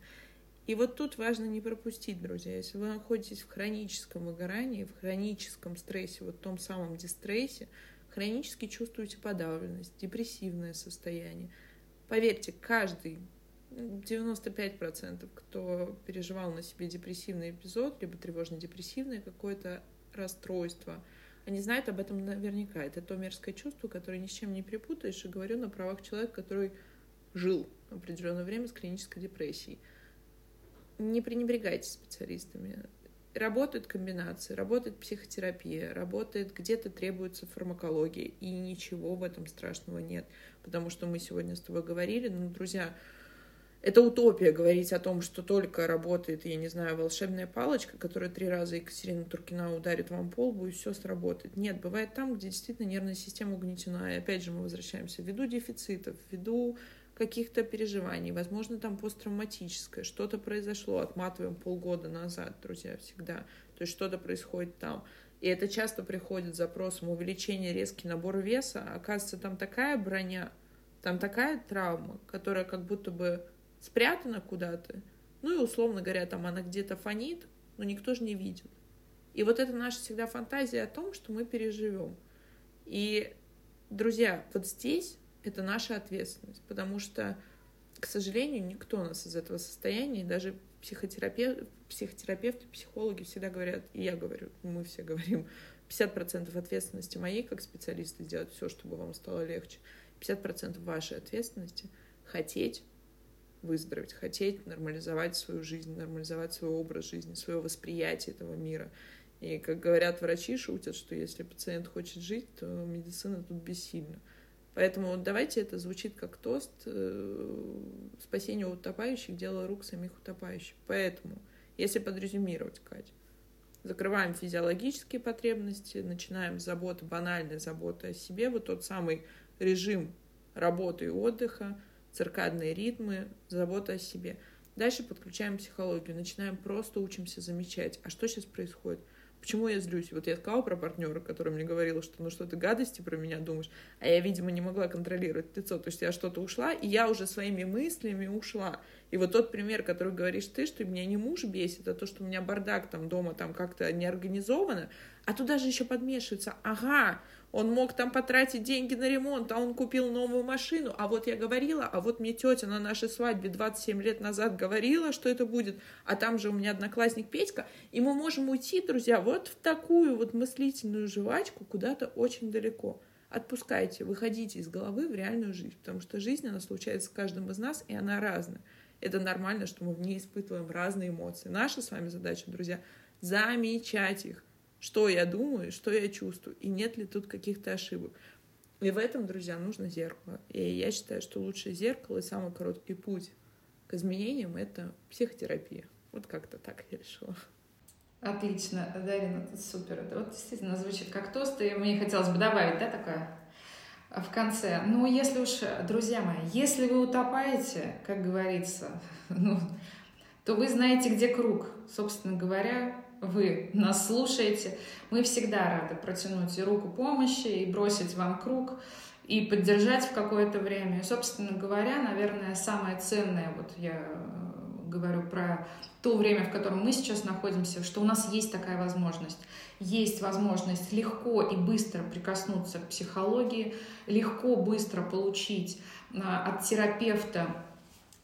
И вот тут важно не пропустить, друзья, если вы находитесь в хроническом выгорании, в хроническом стрессе, вот том самом дистрессе, хронически чувствуете подавленность, депрессивное состояние. Поверьте, каждый 95%, кто переживал на себе депрессивный эпизод, либо тревожно-депрессивное какое-то расстройство, они знают об этом наверняка. Это то мерзкое чувство, которое ни с чем не припутаешь, и говорю на правах человека, который жил определенное время с клинической депрессией. Не пренебрегайте специалистами. Работают комбинации, работает психотерапия, работает где-то требуется фармакология, и ничего в этом страшного нет. Потому что мы сегодня с тобой говорили, ну, друзья, это утопия говорить о том, что только работает, я не знаю, волшебная палочка, которая три раза Екатерина Туркина ударит вам по лбу, и все сработает. Нет, бывает там, где действительно нервная система угнетена. И опять же мы возвращаемся ввиду дефицитов, ввиду каких-то переживаний, возможно, там посттравматическое, что-то произошло, отматываем полгода назад, друзья, всегда. То есть что-то происходит там. И это часто приходит запросом увеличения резкий набор веса. Оказывается, там такая броня, там такая травма, которая как будто бы спрятана куда-то. Ну и, условно говоря, там она где-то фонит, но никто же не видит. И вот это наша всегда фантазия о том, что мы переживем. И, друзья, вот здесь это наша ответственность, потому что, к сожалению, никто нас из этого состояния, даже психотерапевт, психотерапевты, психологи всегда говорят, и я говорю, мы все говорим, 50% ответственности моей как специалиста сделать все, чтобы вам стало легче, 50% вашей ответственности хотеть выздороветь, хотеть нормализовать свою жизнь, нормализовать свой образ жизни, свое восприятие этого мира. И, как говорят врачи, шутят, что если пациент хочет жить, то медицина тут бессильна. Поэтому давайте это звучит как тост э, спасение утопающих, дело рук самих утопающих. Поэтому, если подрезюмировать, Катя, закрываем физиологические потребности, начинаем с заботы, банальной заботы о себе, вот тот самый режим работы и отдыха, циркадные ритмы, забота о себе. Дальше подключаем психологию, начинаем просто учимся замечать, а что сейчас происходит, Почему я злюсь? Вот я сказала про партнера, который мне говорил, что ну что ты гадости про меня думаешь, а я, видимо, не могла контролировать лицо. То есть я что-то ушла, и я уже своими мыслями ушла. И вот тот пример, который говоришь ты, что меня не муж бесит, а то, что у меня бардак там дома там как-то не организовано, а туда же еще подмешивается, ага, он мог там потратить деньги на ремонт, а он купил новую машину. А вот я говорила, а вот мне тетя на нашей свадьбе 27 лет назад говорила, что это будет. А там же у меня одноклассник Петька. И мы можем уйти, друзья, вот в такую вот мыслительную жвачку куда-то очень далеко. Отпускайте, выходите из головы в реальную жизнь, потому что жизнь, она случается с каждым из нас, и она разная. Это нормально, что мы в ней испытываем разные эмоции. Наша с вами задача, друзья, замечать их что я думаю, что я чувствую, и нет ли тут каких-то ошибок. И в этом, друзья, нужно зеркало. И я считаю, что лучшее зеркало и самый короткий путь к изменениям — это психотерапия. Вот как-то так я решила. Отлично, Дарина, это супер. Это вот действительно звучит как тост, и мне хотелось бы добавить, да, такая в конце. Ну, если уж, друзья мои, если вы утопаете, как говорится, [laughs] ну, то вы знаете, где круг. Собственно говоря, вы нас слушаете. Мы всегда рады протянуть руку помощи и бросить вам круг и поддержать в какое-то время. И, собственно говоря, наверное, самое ценное, вот я говорю про то время, в котором мы сейчас находимся, что у нас есть такая возможность. Есть возможность легко и быстро прикоснуться к психологии, легко, быстро получить а, от терапевта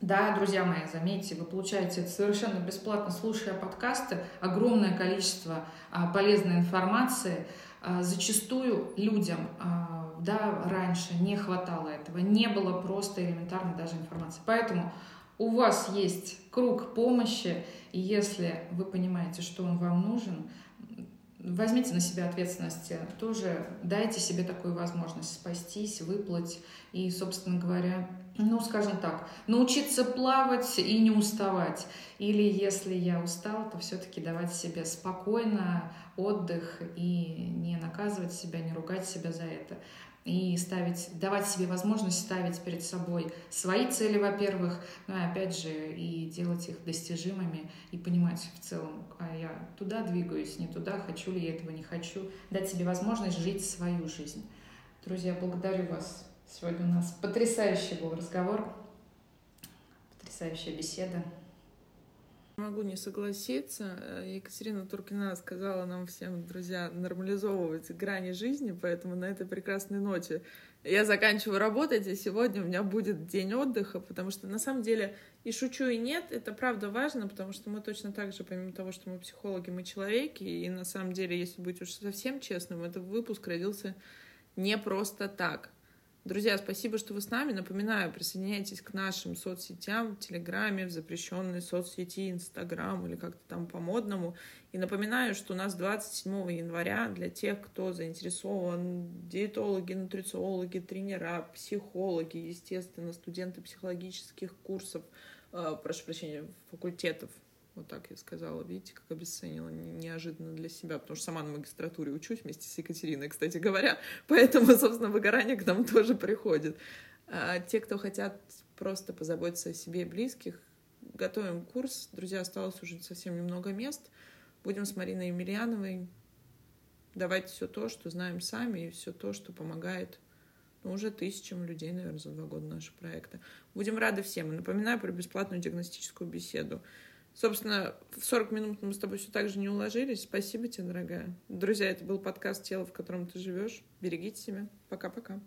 да, друзья мои, заметьте, вы получаете это совершенно бесплатно, слушая подкасты, огромное количество а, полезной информации. А, зачастую людям а, да, раньше не хватало этого, не было просто элементарно даже информации. Поэтому у вас есть круг помощи, и если вы понимаете, что он вам нужен, возьмите на себя ответственность, тоже дайте себе такую возможность спастись, выплыть и, собственно говоря, ну, скажем так, научиться плавать и не уставать. Или если я устал, то все-таки давать себе спокойно отдых и не наказывать себя, не ругать себя за это. И ставить, давать себе возможность ставить перед собой свои цели, во-первых, ну и опять же, и делать их достижимыми, и понимать в целом, а я туда двигаюсь, не туда, хочу ли я этого, не хочу. Дать себе возможность жить свою жизнь. Друзья, благодарю вас Сегодня у нас потрясающий был разговор, потрясающая беседа. Могу не согласиться. Екатерина Туркина сказала нам всем, друзья, нормализовывать грани жизни, поэтому на этой прекрасной ноте я заканчиваю работать, и сегодня у меня будет день отдыха, потому что на самом деле и шучу, и нет, это правда важно, потому что мы точно так же, помимо того, что мы психологи, мы человеки, и на самом деле, если быть уж совсем честным, этот выпуск родился не просто так. Друзья, спасибо, что вы с нами. Напоминаю, присоединяйтесь к нашим соцсетям, в Телеграме, в запрещенной соцсети Инстаграм или как-то там по-модному. И напоминаю, что у нас 27 января для тех, кто заинтересован, диетологи, нутрициологи, тренера, психологи, естественно, студенты психологических курсов, э, прошу прощения, факультетов вот так я сказала. Видите, как обесценила неожиданно для себя, потому что сама на магистратуре учусь вместе с Екатериной, кстати говоря. [laughs] Поэтому, собственно, выгорание к нам [laughs] тоже приходит. А те, кто хотят просто позаботиться о себе и близких, готовим курс. Друзья, осталось уже совсем немного мест. Будем с Мариной Емельяновой давать все то, что знаем сами, и все то, что помогает ну, уже тысячам людей, наверное, за два года нашего проекта. Будем рады всем. И напоминаю про бесплатную диагностическую беседу. Собственно, в 40 минут мы с тобой все так же не уложились. Спасибо тебе, дорогая. Друзья, это был подкаст «Тело, в котором ты живешь». Берегите себя. Пока-пока.